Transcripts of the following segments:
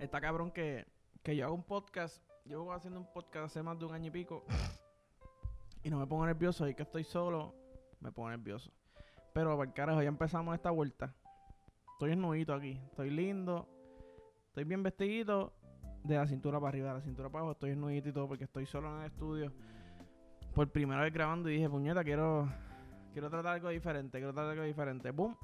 Está cabrón que, que yo hago un podcast. Llevo haciendo un podcast hace más de un año y pico. Y no me pongo nervioso. Y que estoy solo, me pongo nervioso. Pero, para el carajo, ya empezamos esta vuelta. Estoy esnudito aquí. Estoy lindo. Estoy bien vestidito. De la cintura para arriba, de la cintura para abajo. Estoy esnudito y todo porque estoy solo en el estudio. Por primera vez grabando y dije, puñeta, quiero, quiero tratar algo diferente. Quiero tratar algo diferente. ¡Bum!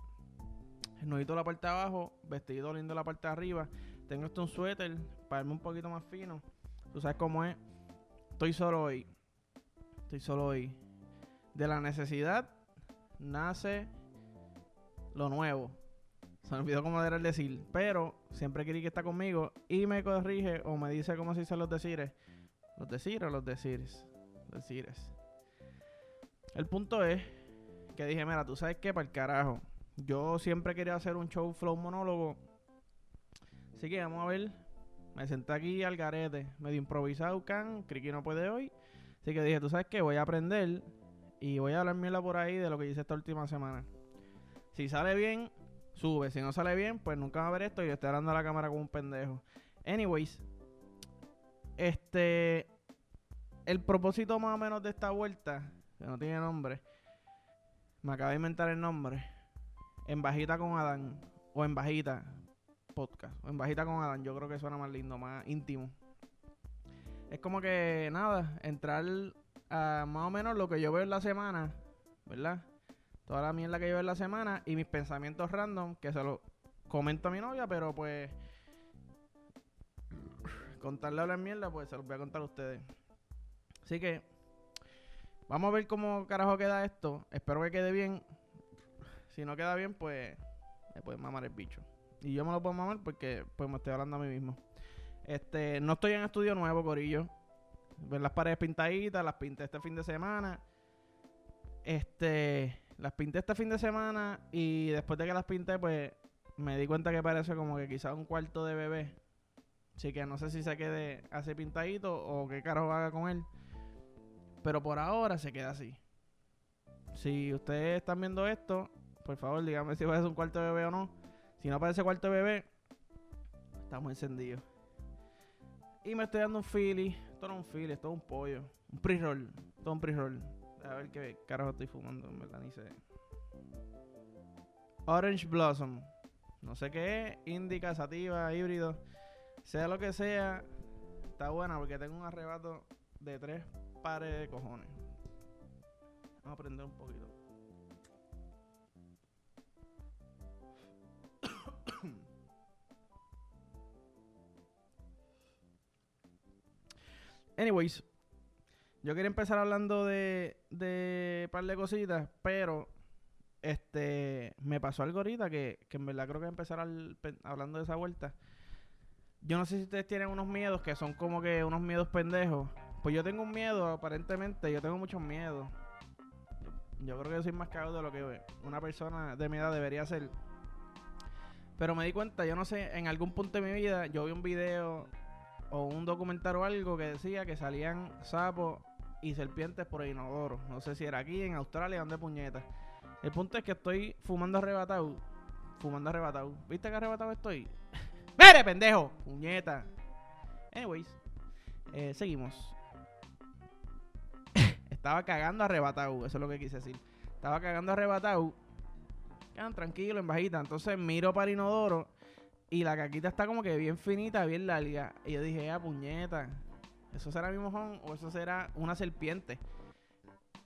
Esnudito la parte de abajo. Vestidito lindo la parte de arriba. Tengo esto un suéter para verme un poquito más fino. Tú sabes cómo es. Estoy solo hoy. Estoy solo hoy. De la necesidad nace lo nuevo. Se me olvidó cómo era el decir. Pero siempre que está conmigo y me corrige o me dice cómo se dicen los decires. Los decires o los decires. Decires. El punto es que dije, mira, tú sabes qué, para el carajo. Yo siempre quería hacer un show flow monólogo. Así que vamos a ver. Me senté aquí al garete, medio improvisado, can. Criqui no puede hoy. Así que dije, tú sabes qué, voy a aprender y voy a hablar mierda por ahí de lo que hice esta última semana. Si sale bien, sube. Si no sale bien, pues nunca va a ver esto y estoy hablando a la cámara como un pendejo. Anyways, este. El propósito más o menos de esta vuelta, que no tiene nombre, me acaba de inventar el nombre. En bajita con Adán, o en bajita podcast, o en bajita con Adán, yo creo que suena más lindo, más íntimo. Es como que, nada, entrar a más o menos lo que yo veo en la semana, ¿verdad? Toda la mierda que yo veo en la semana y mis pensamientos random, que se lo comento a mi novia, pero pues contarle a la mierda, pues se los voy a contar a ustedes. Así que vamos a ver cómo carajo queda esto. Espero que quede bien. Si no queda bien, pues me pueden mamar el bicho. Y yo me lo puedo mamar porque pues me estoy hablando a mí mismo. Este, no estoy en estudio nuevo, Corillo. Ver las paredes pintaditas, las pinté este fin de semana. Este, las pinté este fin de semana y después de que las pinté, pues me di cuenta que parece como que quizás un cuarto de bebé. Así que no sé si se quede así pintadito o qué carajo haga con él. Pero por ahora se queda así. Si ustedes están viendo esto, por favor díganme si parece un cuarto de bebé o no. Si no parece cuarto bebé, estamos encendidos. Y me estoy dando un feeling. Esto no es un feeling, esto es un pollo. Un pre-roll. Todo un pre-roll. A ver qué carajo estoy fumando, en verdad, ni sé. Orange Blossom. No sé qué es. Indica, sativa, híbrido. Sea lo que sea. Está buena porque tengo un arrebato de tres pares de cojones. Vamos a aprender un poquito. Anyways, yo quería empezar hablando de, de par de cositas, pero este me pasó algo ahorita que, que en verdad creo que empezar al- hablando de esa vuelta. Yo no sé si ustedes tienen unos miedos que son como que unos miedos pendejos. Pues yo tengo un miedo, aparentemente, yo tengo muchos miedos. Yo creo que soy más cagado de lo que una persona de mi edad debería ser. Pero me di cuenta, yo no sé, en algún punto de mi vida yo vi un video o un documental o algo que decía que salían sapos y serpientes por el inodoro. No sé si era aquí, en Australia, donde puñetas. El punto es que estoy fumando arrebatado. Fumando arrebatado. ¿Viste que arrebatado estoy? ¡Mere, pendejo! Puñeta. Anyways, eh, seguimos. Estaba cagando arrebatado, eso es lo que quise decir. Estaba cagando arrebatado. Quedan tranquilo en bajita. Entonces miro para inodoro y la caquita está como que bien finita, bien larga. Y yo dije, ah, puñeta. ¿Eso será mi mojón o eso será una serpiente?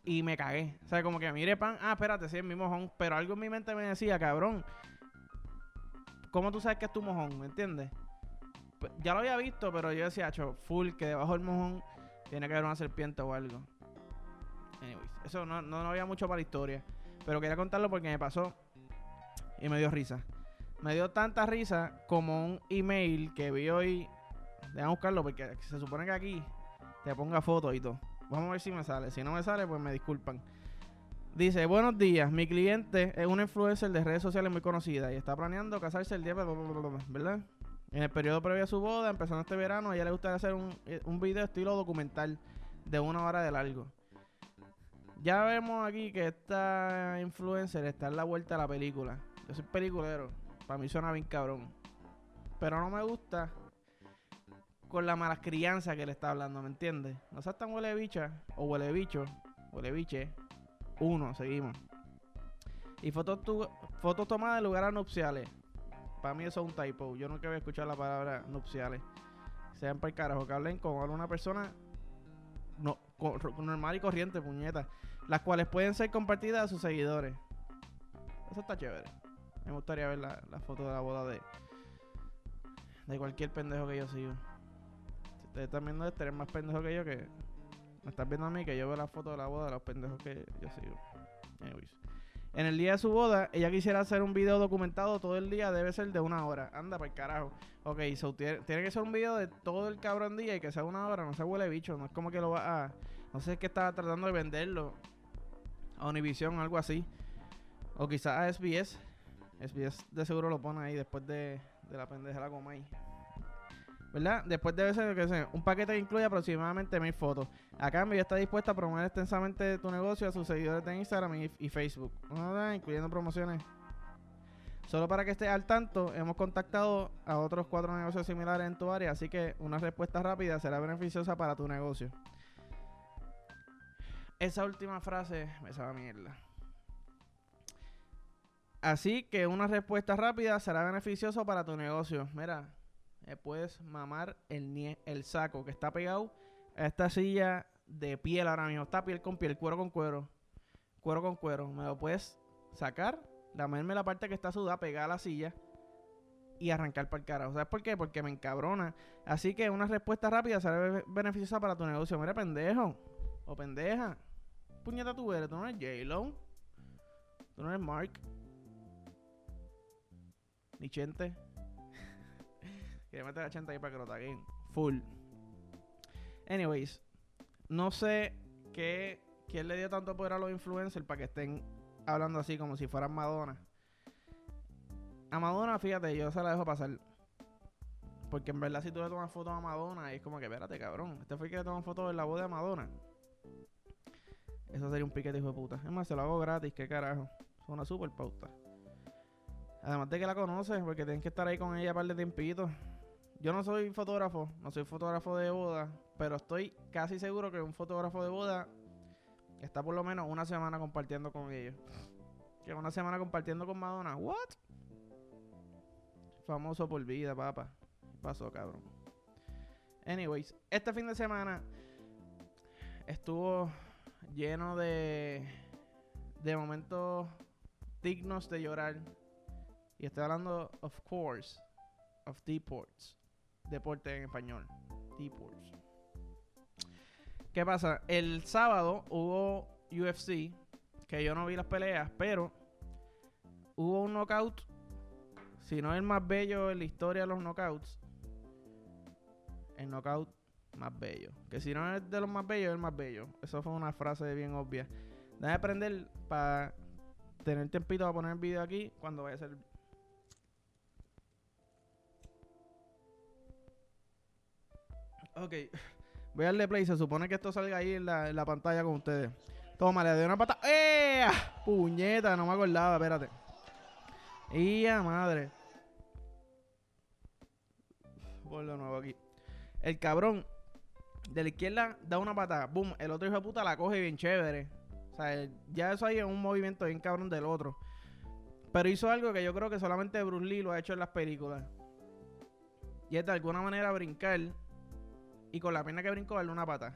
Y me cagué. O sea, como que mire pan, ah, espérate, sí es mi mojón. Pero algo en mi mente me decía, cabrón, ¿cómo tú sabes que es tu mojón? ¿Me entiendes? Ya lo había visto, pero yo decía, full, que debajo del mojón tiene que haber una serpiente o algo. Anyways, eso no, no, no había mucho para la historia. Pero quería contarlo porque me pasó y me dio risa. Me dio tanta risa como un email que vi hoy. Déjame buscarlo porque se supone que aquí te ponga fotos y todo. Vamos a ver si me sale. Si no me sale, pues me disculpan. Dice, buenos días, mi cliente es una influencer de redes sociales muy conocida y está planeando casarse el día, bla, ¿verdad? En el periodo previo a su boda, empezando este verano, a ella le gustaría hacer un, eh, un video estilo documental de una hora de largo. Ya vemos aquí que esta influencer está en la vuelta de la película. Yo soy peliculero. Para mí suena bien cabrón. Pero no me gusta con la mala crianza que le está hablando, ¿me entiendes? No seas tan huele bicha o huele bicho, huele. Uno, seguimos. Y fotos, tu, fotos tomadas de lugares nupciales. Para mí eso es un typo. Yo nunca había escuchado la palabra nupciales. Sean para el carajo, que hablen con alguna persona no, normal y corriente, puñeta. Las cuales pueden ser compartidas a sus seguidores. Eso está chévere. Me gustaría ver la, la foto de la boda de, de cualquier pendejo que yo sigo. Si ustedes están viendo esto, eres más pendejo que yo que. Me estás viendo a mí que yo veo la foto de la boda de los pendejos que yo sigo. En el día de su boda, ella quisiera hacer un video documentado todo el día, debe ser de una hora. Anda, para el carajo. Ok, tiene, que ser un video de todo el cabrón día y que sea una hora, no se huele bicho. No es como que lo va a. No sé, es que estaba tratando de venderlo a Univision o algo así. O quizás a SBS. SBS de seguro lo pone ahí después de, de la coma ahí. ¿Verdad? Después debe ser que sea un paquete que incluye aproximadamente mil fotos. A cambio, ya está dispuesta a promover extensamente tu negocio a sus seguidores de Instagram y, Facebook, incluyendo promociones. Solo para que estés al tanto, hemos contactado a otros cuatro negocios similares en tu área, así que una respuesta rápida será beneficiosa para tu negocio. Esa última frase me sabe mierda. Así que una respuesta rápida será beneficioso para tu negocio. Mira, eh, puedes mamar el, el saco que está pegado a esta silla de piel ahora mismo. Está piel con piel, cuero con cuero. Cuero con cuero. Me lo puedes sacar, lamerme la parte que está sudada, pegar a la silla y arrancar para el carajo. ¿Sabes por qué? Porque me encabrona. Así que una respuesta rápida será beneficiosa para tu negocio. Mira, pendejo. O pendeja. Puñeta tú eres. Tú no eres J-Lo. Tú no eres Mark. Ni Chente. Quiere meter a Chente ahí para que lo taguen. Full. Anyways. No sé qué, quién le dio tanto poder a los influencers para que estén hablando así como si fueran Madonna. A Madonna, fíjate, yo se la dejo pasar. Porque en verdad, si tú le tomas fotos a Madonna, es como que, espérate, cabrón. Este fue el que le tomó fotos en la voz de Madonna. Eso sería un piquete, hijo de puta. Es más, se lo hago gratis, qué carajo. Es una super pauta. Además de que la conoces, porque tienes que estar ahí con ella un par de tiempitos. Yo no soy fotógrafo, no soy fotógrafo de boda, pero estoy casi seguro que un fotógrafo de boda está por lo menos una semana compartiendo con ellos. Que una semana compartiendo con Madonna. ¿What? Famoso por vida, papá. pasó, cabrón? Anyways, este fin de semana estuvo lleno de, de momentos dignos de llorar. Y estoy hablando, of course, of deports. Deporte en español. Deports. ¿Qué pasa? El sábado hubo UFC, que yo no vi las peleas, pero hubo un knockout, si no el más bello en la historia de los knockouts, el knockout más bello. Que si no es de los más bellos, es el más bello. Eso fue una frase bien obvia. Déjame aprender para tener tiempito para poner el video aquí cuando vaya a ser. Ok. Voy a darle play. Se supone que esto salga ahí en la, pantalla con ustedes. Toma, le doy una pata. ¡Eh! Puñeta, no me acordaba, espérate. ¡Ya madre! Voy de nuevo aquí. El cabrón de la izquierda da una patada. Boom. El otro hijo de puta la coge bien chévere. O sea, ya eso ahí es un movimiento bien cabrón del otro. Pero hizo algo que yo creo que solamente Bruce Lee lo ha hecho en las películas. Y es de alguna manera brincar y con la pena que brincó darle una pata.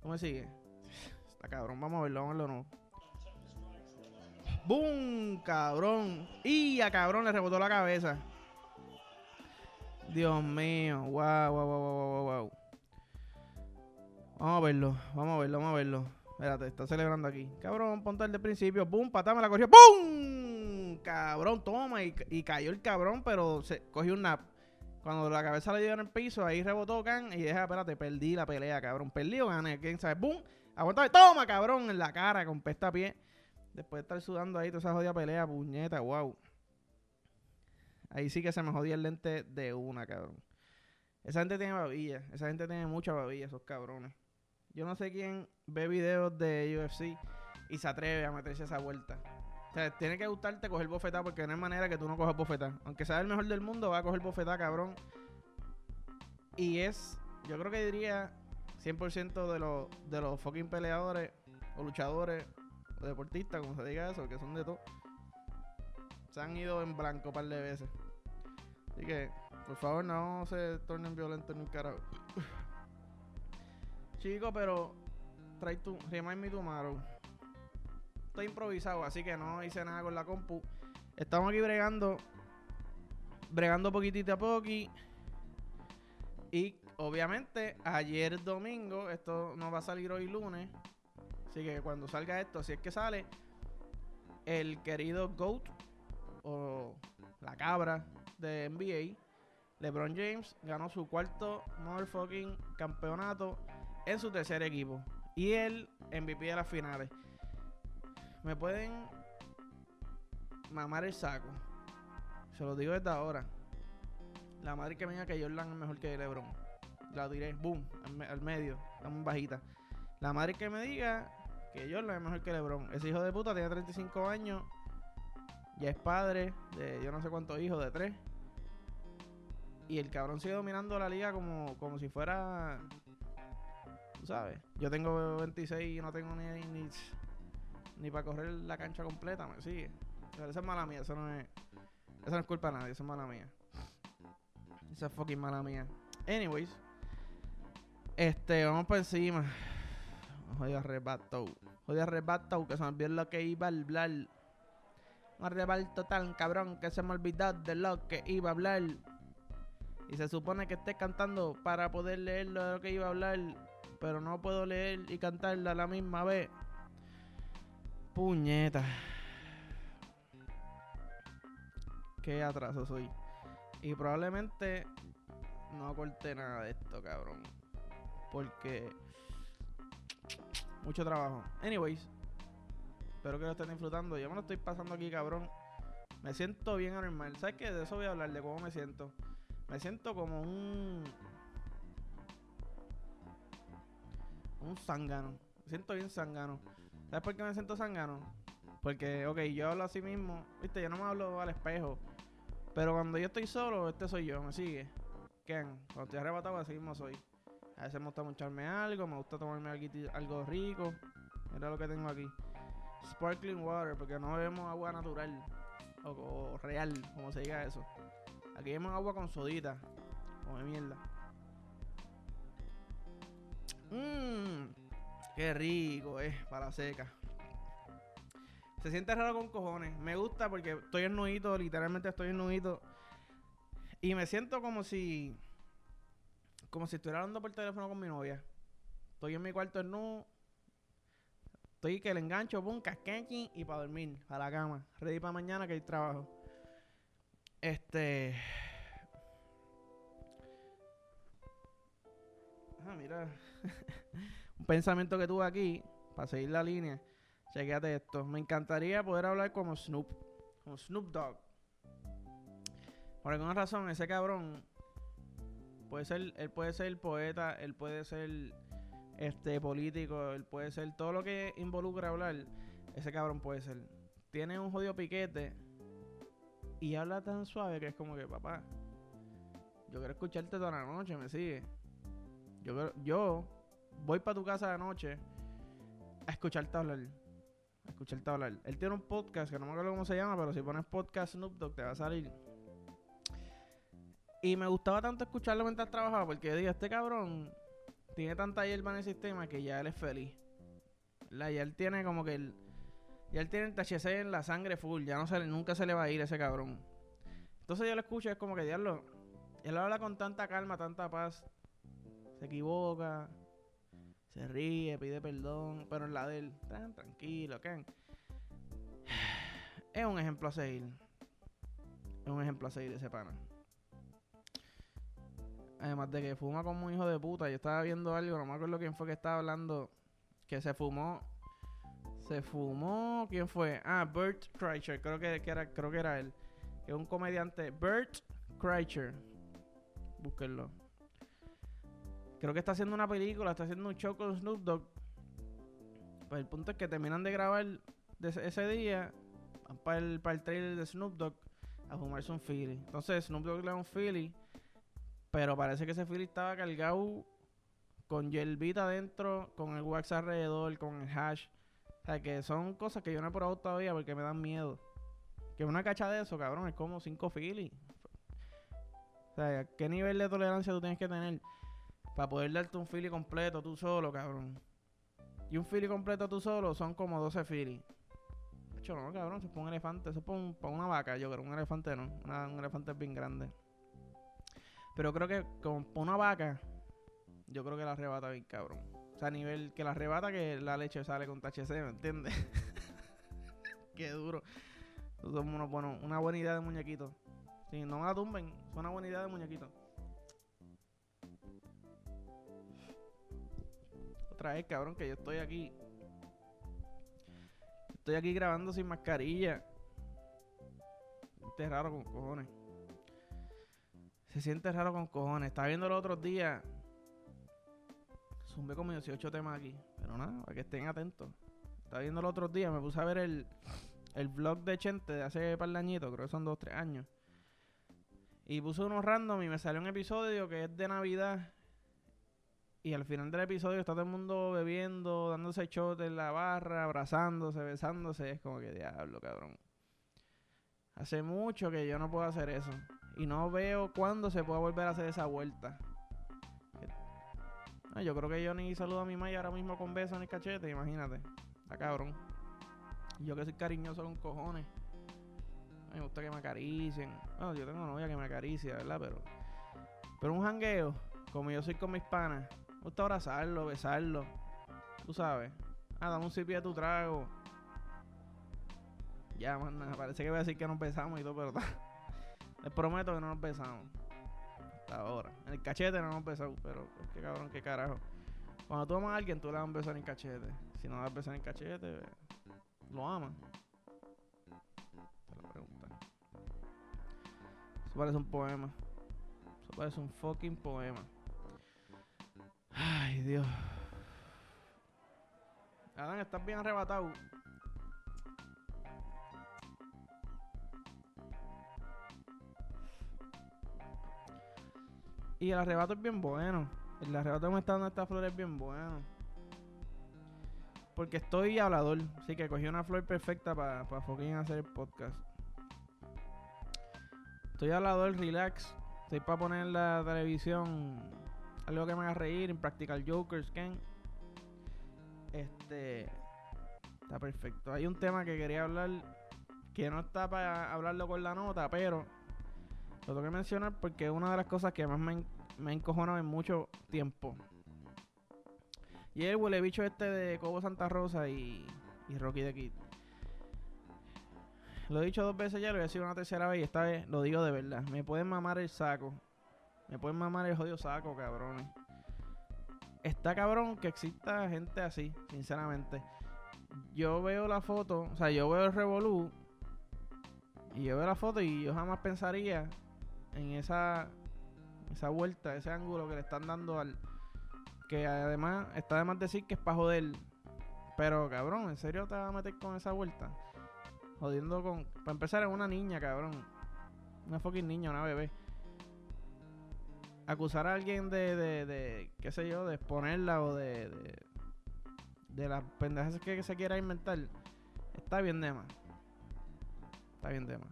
¿Cómo me sigue? Está cabrón, vamos a verlo, vamos a verlo no. ¡Bum! Cabrón. Y a cabrón le rebotó la cabeza. Dios mío. Wow, wow, wow, wow, wow, Vamos a verlo, vamos a verlo, vamos a verlo. Espérate, está celebrando aquí. Cabrón, ponte el de principio. ¡Bum! Patame la cogió. ¡Bum! Cabrón, toma. Y, y, cayó el cabrón, pero se cogió un nap. Cuando la cabeza le dio en el piso, ahí rebotó Can y deja, espérate, perdí la pelea, cabrón. Perdí o gané, quién sabe. ¡Bum! Aguantame, toma, cabrón, en la cara, con pesta pie. Después de estar sudando ahí toda esa jodida pelea, puñeta, wow. Ahí sí que se me jodía el lente de una, cabrón. Esa gente tiene babilla, esa gente tiene mucha babilla, esos cabrones. Yo no sé quién ve videos de UFC y se atreve a meterse esa vuelta. O sea, tiene que gustarte coger bofetá porque no hay manera que tú no cojas bofetá. Aunque sea el mejor del mundo, va a coger bofetá, cabrón. Y es, yo creo que diría 100% de los, de los fucking peleadores o luchadores o deportistas, como se diga eso, que son de todo, se han ido en blanco un par de veces. Así que, por favor, no se tornen violentos en un carajo. Chico, pero trae tu, remind me tomorrow. Improvisado, así que no hice nada con la compu. Estamos aquí bregando, bregando poquitito a poqui. Y obviamente, ayer domingo, esto no va a salir hoy lunes. Así que cuando salga esto, si es que sale, el querido GOAT o la cabra de NBA, LeBron James, ganó su cuarto motherfucking campeonato en su tercer equipo. Y él MVP de las finales. Me pueden mamar el saco. Se lo digo desde ahora. La madre que venga que Jordan es mejor que LeBron. La diré, boom, al, medio, tan bajita. La madre que me diga que Jordan es mejor que LeBron. Ese hijo de puta tiene 35 años. Ya es padre de yo no sé cuántos hijos, de tres. Y el cabrón sigue dominando la liga como, como si fuera. ¿Tú sabes? Yo tengo 26 y no tengo ni, ni, ni para correr la cancha completa, me sigue. Pero esa es mala mía, eso no es. Eso no es culpa de nadie, eso es mala mía. Esa es fucking mala mía. Anyways. Este, vamos por encima. Jodido arrebato. Jodido arrebato, que se me olvidó lo que iba a hablar. Un arrebato tan cabrón que se me olvidó de lo que iba a hablar. Y se supone que esté cantando para poder leer lo que iba a hablar. Pero no puedo leer y cantarla a la misma vez. Puñeta. Qué atraso soy. Y probablemente no corté nada de esto, cabrón. Porque mucho trabajo. Anyways, espero que lo estén disfrutando. Yo me lo estoy pasando aquí, cabrón. Me siento bien anormal. ¿Sabes qué? De eso voy a hablar, de cómo me siento. Me siento como un. Un zángano. Me siento bien zángano. ¿Sabes por qué me siento zángano? Porque, ok, yo hablo así mismo. Viste, yo no me hablo al espejo. Pero cuando yo estoy solo, este soy yo, ¿me sigue? ¿Quién? Cuando estoy arrebatado, así mismo soy. A veces me gusta mucharme algo, me gusta tomarme algo rico. Mira lo que tengo aquí. Sparkling water, porque no bebemos agua natural. O, real, como se diga eso. Aquí bebemos agua con sodita. Como de mierda. Mmm. Qué rico, eh, para seca. Se siente raro con cojones. Me gusta porque estoy ennudito, literalmente estoy ennudito. Y me siento como si. Como si estuviera hablando por teléfono con mi novia. Estoy en mi cuarto nudo. Estoy que le engancho, pum, casquenchi y para dormir, a la cama. Ready para mañana que hay trabajo. Este. Ah, mira. Un pensamiento que tuve aquí, para seguir la línea. Chequéate esto. Me encantaría poder hablar como Snoop. Como Snoop Dogg. Por alguna razón, ese cabrón puede ser, él puede ser poeta, él puede ser este político, él puede ser todo lo que involucra hablar, ese cabrón puede ser. Tiene un jodido piquete y habla tan suave que es como que, papá, yo quiero escucharte toda la noche, me sigue. Yo, yo voy para tu casa de noche a escucharte hablar escucharte hablar. Él tiene un podcast que no me acuerdo cómo se llama, pero si pones podcast Snoop Dogg te va a salir. Y me gustaba tanto escucharlo mientras trabajaba porque digo, este cabrón tiene tanta hierba en el sistema que ya él es feliz. Ya él tiene como que el, ya él tiene el THC en la sangre full, ya no se, nunca se le va a ir ese cabrón. Entonces yo lo escucho, es como que diablo, él habla con tanta calma, tanta paz, se equivoca, se ríe, pide perdón, pero en la de él, tan tranquilo, ¿qué? Es un ejemplo a seguir. Es un ejemplo a seguir ese pana. Además de que fuma como un hijo de puta. Yo estaba viendo algo, no me acuerdo quién fue que estaba hablando. Que se fumó. Se fumó. ¿Quién fue? Ah, Bert Kreischer. Creo que, era, creo que era él. Es un comediante. Bert Kreischer. Búsquenlo. Creo que está haciendo una película, está haciendo un show con Snoop Dogg. Pues el punto es que terminan de grabar ese, día para el, para el trailer de Snoop Dogg a fumarse un Philly. Entonces Snoop Dogg le da un Philly Pero parece que ese Philly estaba cargado con yerbita adentro, con el wax alrededor, con el hash. O sea, que son cosas que yo no he probado todavía porque me dan miedo. Que una cacha de eso, cabrón, es como 5 Philly. O sea, ¿qué nivel de tolerancia tú tienes que tener para poder darte un Philly completo tú solo, cabrón? Y un Philly completo tú solo son como 12 Philly. De hecho, no, cabrón, eso es un elefante. Eso es para, un- para una vaca, yo creo. Un elefante no. Un elefante es bien grande. Pero creo que como para una vaca, yo creo que la arrebata bien, cabrón. O sea, a nivel que la arrebata que la leche sale con THC, ¿me entiendes? Qué duro. Somos unos buenos- una buena idea de muñequito. Si no la tumben, es una buena idea de muñequito. Otra cabrón, que yo estoy aquí. Estoy aquí grabando sin mascarilla. Siente raro con cojones. Se siente raro con cojones. Estaba viendo los otros días. Zumbé como 18 temas aquí. Pero nada, para que estén atentos. Estaba viendo los otros días. Me puse a ver el, el vlog de Chente de hace par de añitos. Creo que son 2 3 años. Y puse unos random y me salió un episodio que es de Navidad. Y al final del episodio está todo el mundo bebiendo, dándose shot en la barra, abrazándose, besándose. Es como que diablo, cabrón. Hace mucho que yo no puedo hacer eso. Y no veo cuándo se pueda volver a hacer esa vuelta. Yo creo que yo ni saludo a mi madre ahora mismo con besos en el cachete, imagínate. Está cabrón. Y Yo que soy cariñoso con cojones. Me gusta que me acaricien. Bueno, yo tengo novia que me acaricia, ¿verdad? Pero. Pero un jangueo, como yo soy con mis panas, me gusta abrazarlo, besarlo. Tú sabes. Ah, dame un sipi de tu trago. Ya, man, parece que voy a decir que nos besamos y todo, pero les prometo que no nos besamos. Hasta ahora. En el cachete no nos besamos, pero es que cabrón, qué carajo. Cuando tú amas a alguien, tú le das un beso en el cachete. Si no le das beso en el cachete, lo amas. Te lo preguntan. Eso parece un poema. Eso parece un fucking poema. Ay, Dios. Adán, estás bien arrebatado. Y el arrebato es bien bueno. El arrebato que me está dando esta flor es bien bueno. Porque estoy hablador. Así que cogí una flor perfecta para fucking hacer el podcast. Estoy hablador, relax. Estoy para poner la televisión algo que me haga reír, Impractical Jokers, Ken. Este. Está perfecto. Hay un tema que quería hablar que no está para hablarlo con la nota, pero lo tengo que mencionar porque es una de las cosas que más me, me encojonado en mucho tiempo. Y el huele bicho este de Cobo Santa Rosa y, y Rocky the Kid. Lo he dicho dos veces ya, lo voy a decir una tercera vez y esta vez lo digo de verdad. Me pueden mamar el saco. Me pueden mamar el jodido saco, cabrones. Está cabrón que exista gente así, sinceramente. Yo veo la foto, o sea, yo veo el Revolú y yo veo la foto y yo jamás pensaría en esa esa vuelta, ese ángulo que le están dando al que además está de más decir que es para joder. Pero cabrón, ¿en serio te vas a meter con esa vuelta? Jodiendo con para empezar es una niña, cabrón. Una fucking niña, una bebé. Acusar a alguien de, de, de qué sé yo, de exponerla o de, de, las pendejas que se quiera inventar, está bien de. Está bien de más.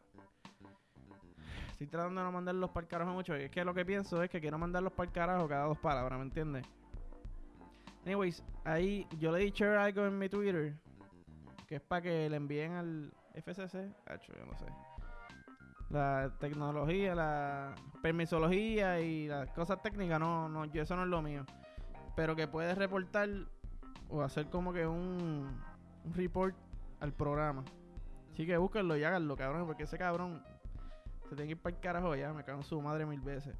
Estoy tratando de no mandarlos para el carajo mucho. Es que lo que pienso es que quiero mandarlos para el carajo cada dos palabras, ¿me entiendes? Anyways, ahí yo le he dicho algo en mi Twitter que es para que le envíen al FCC. Hacho, yo no sé. La tecnología, la permisología y las cosas técnicas, no, no, yo eso no es lo mío. Pero que puedes reportar o hacer como que un, report al programa. Así que búsquenlo y háganlo, cabrón, porque ese cabrón se tiene que ir para el carajo ya. Me cago en su madre mil veces.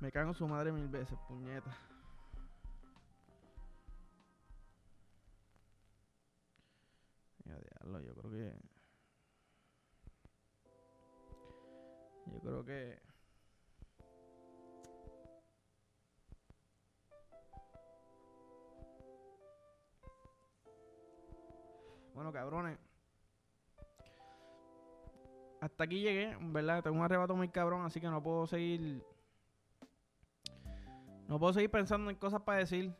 Me cago en su madre mil veces, puñeta. Yo creo que. Creo que. Bueno, cabrones. hasta aquí llegué, ¿verdad? Tengo un arrebato muy cabrón, así que no puedo seguir. No puedo seguir pensando en cosas para decir.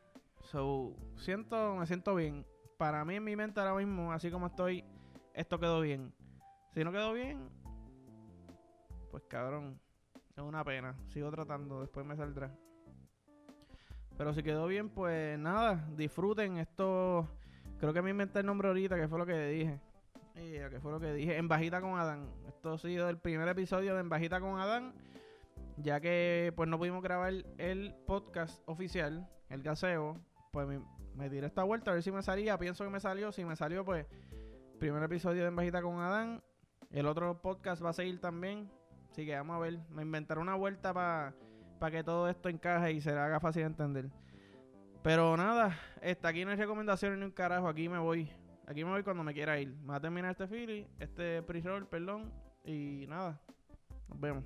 So, siento, me siento bien. Para mí en mi mente ahora mismo, así como estoy, esto quedó bien. Si no quedó bien, pues cabrón, es una pena. Sigo tratando, después me saldrá. Pero si quedó bien, pues nada, disfruten esto. Creo que me inventé el nombre ahorita, que fue lo que dije. Que fue lo que dije. En Bajita con Adán. Esto ha sido el primer episodio de En Bajita con Adán. Ya que pues no pudimos grabar el podcast oficial, el gaseo. Pues me, me tiré esta vuelta a ver si me salía. Pienso que me salió. Si me salió, pues primer episodio de En Bajita con Adán. El otro podcast va a seguir también. Así que vamos a ver. Me inventaré una vuelta para que todo esto encaje y se haga fácil de entender. Pero nada, está aquí no hay recomendaciones ni un carajo. Aquí me voy. Aquí me voy cuando me quiera ir. Me va a terminar este Philly, este pre-roll, perdón. Y nada, nos vemos.